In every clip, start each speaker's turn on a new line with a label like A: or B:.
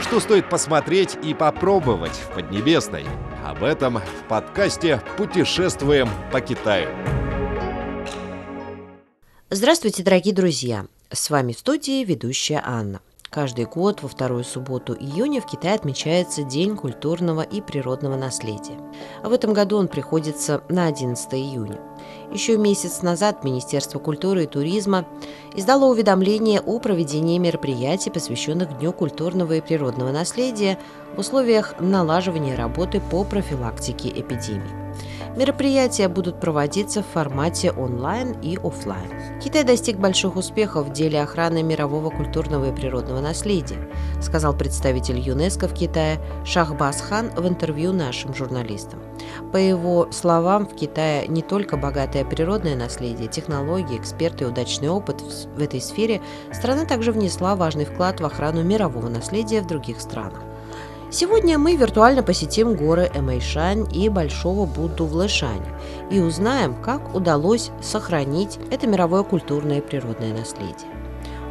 A: Что стоит посмотреть и попробовать в Поднебесной? Об этом в подкасте «Путешествуем по Китаю».
B: Здравствуйте, дорогие друзья! С вами в студии ведущая Анна. Каждый год во вторую субботу июня в Китае отмечается День культурного и природного наследия. А в этом году он приходится на 11 июня. Еще месяц назад Министерство культуры и туризма издало уведомление о проведении мероприятий, посвященных Дню культурного и природного наследия в условиях налаживания работы по профилактике эпидемий. Мероприятия будут проводиться в формате онлайн и офлайн. Китай достиг больших успехов в деле охраны мирового культурного и природного наследия, сказал представитель ЮНЕСКО в Китае Шахбас Хан в интервью нашим журналистам. По его словам, в Китае не только богатое природное наследие, технологии, эксперты и удачный опыт в этой сфере, страна также внесла важный вклад в охрану мирового наследия в других странах. Сегодня мы виртуально посетим горы Эмэйшань и Большого Будду в Лэшане и узнаем, как удалось сохранить это мировое культурное и природное наследие.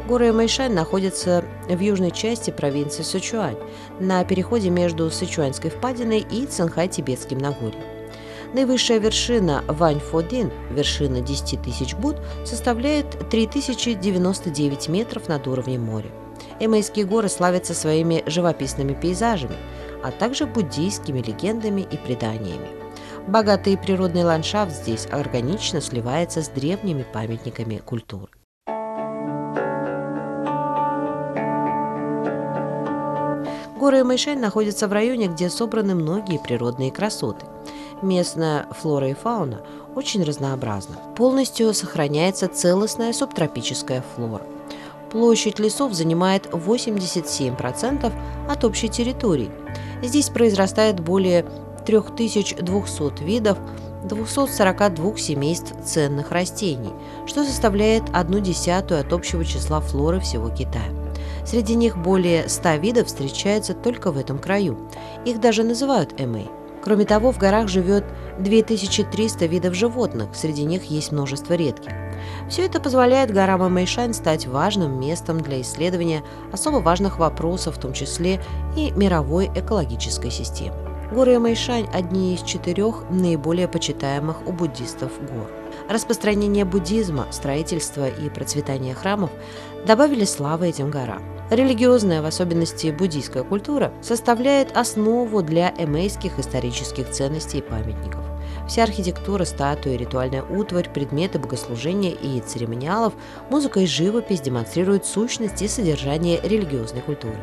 B: Горы Эмэйшань находятся в южной части провинции Сычуань, на переходе между Сычуаньской впадиной и Цинхай-Тибетским Нагорьем. Наивысшая вершина Ваньфодин, вершина 10 тысяч Буд, составляет 3099 метров над уровнем моря. Эмейские горы славятся своими живописными пейзажами, а также буддийскими легендами и преданиями. Богатый природный ландшафт здесь органично сливается с древними памятниками культуры. Горы Мэйшань находятся в районе, где собраны многие природные красоты. Местная флора и фауна очень разнообразна. Полностью сохраняется целостная субтропическая флора – Площадь лесов занимает 87% от общей территории. Здесь произрастает более 3200 видов 242 семейств ценных растений, что составляет одну десятую от общего числа флоры всего Китая. Среди них более 100 видов встречаются только в этом краю. Их даже называют эмэй. Кроме того, в горах живет 2300 видов животных, среди них есть множество редких. Все это позволяет горам Мэйшань стать важным местом для исследования особо важных вопросов, в том числе и мировой экологической системы. Горы Мэйшань – одни из четырех наиболее почитаемых у буддистов гор. Распространение буддизма, строительство и процветание храмов добавили славы этим горам. Религиозная, в особенности буддийская культура, составляет основу для эмейских исторических ценностей и памятников. Вся архитектура, статуи, ритуальная утварь, предметы богослужения и церемониалов, музыка и живопись демонстрируют сущность и содержание религиозной культуры.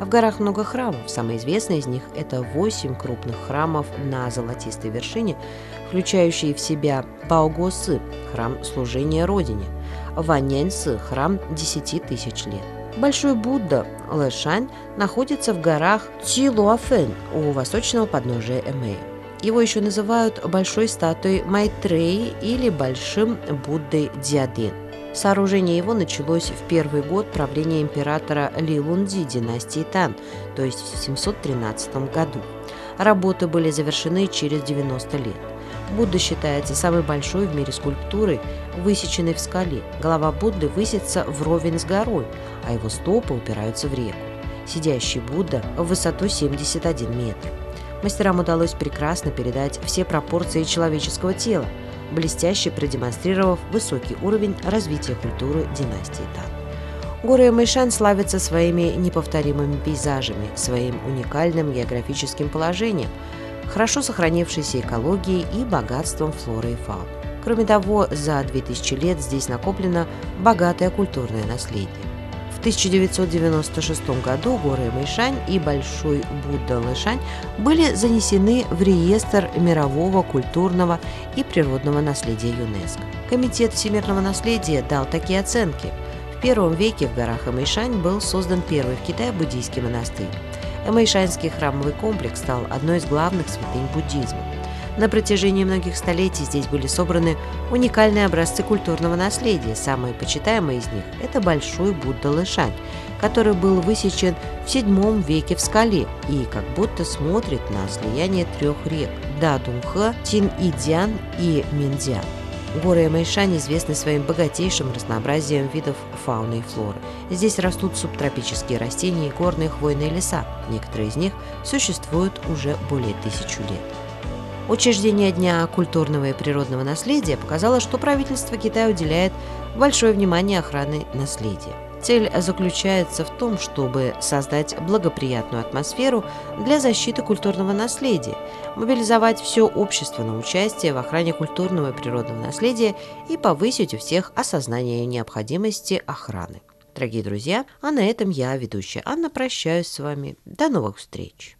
B: А в горах много храмов. Самый известный из них – это восемь крупных храмов на Золотистой вершине, включающие в себя Баогосы – храм служения Родине, Ваньяньсы – храм десяти тысяч лет. Большой Будда Лэшань находится в горах Цилуафэн у восточного подножия Эмея. Его еще называют большой статуей Майтреи или большим Буддой Диадин. Сооружение его началось в первый год правления императора Ли Лунди династии Тан, то есть в 713 году. Работы были завершены через 90 лет. Будда считается самой большой в мире скульптурой, высеченной в скале. Голова Будды высится вровень с горой, а его стопы упираются в реку. Сидящий Будда в высоту 71 метр. Мастерам удалось прекрасно передать все пропорции человеческого тела, блестяще продемонстрировав высокий уровень развития культуры династии Тан. Горы Мэйшан славятся своими неповторимыми пейзажами, своим уникальным географическим положением, хорошо сохранившейся экологией и богатством флоры и фауны. Кроме того, за 2000 лет здесь накоплено богатое культурное наследие. В 1996 году горы Мэйшань и Большой Будда Лэшань были занесены в реестр мирового культурного и природного наследия ЮНЕСКО. Комитет всемирного наследия дал такие оценки. В первом веке в горах Мэйшань был создан первый в Китае буддийский монастырь. Эмэйшанский храмовый комплекс стал одной из главных святынь буддизма. На протяжении многих столетий здесь были собраны уникальные образцы культурного наследия. Самые почитаемые из них – это Большой Будда Лышань, который был высечен в VII веке в скале и как будто смотрит на слияние трех рек – Дадунха, Тин-Идиан и Миндиан. Горы Эмэйшань известны своим богатейшим разнообразием видов фауны и флоры. Здесь растут субтропические растения и горные хвойные леса. Некоторые из них существуют уже более тысячу лет. Учреждение Дня культурного и природного наследия показало, что правительство Китая уделяет большое внимание охране наследия. Цель заключается в том, чтобы создать благоприятную атмосферу для защиты культурного наследия, мобилизовать все общество на участие в охране культурного и природного наследия и повысить у всех осознание необходимости охраны. Дорогие друзья, а на этом я, ведущая Анна, прощаюсь с вами. До новых встреч!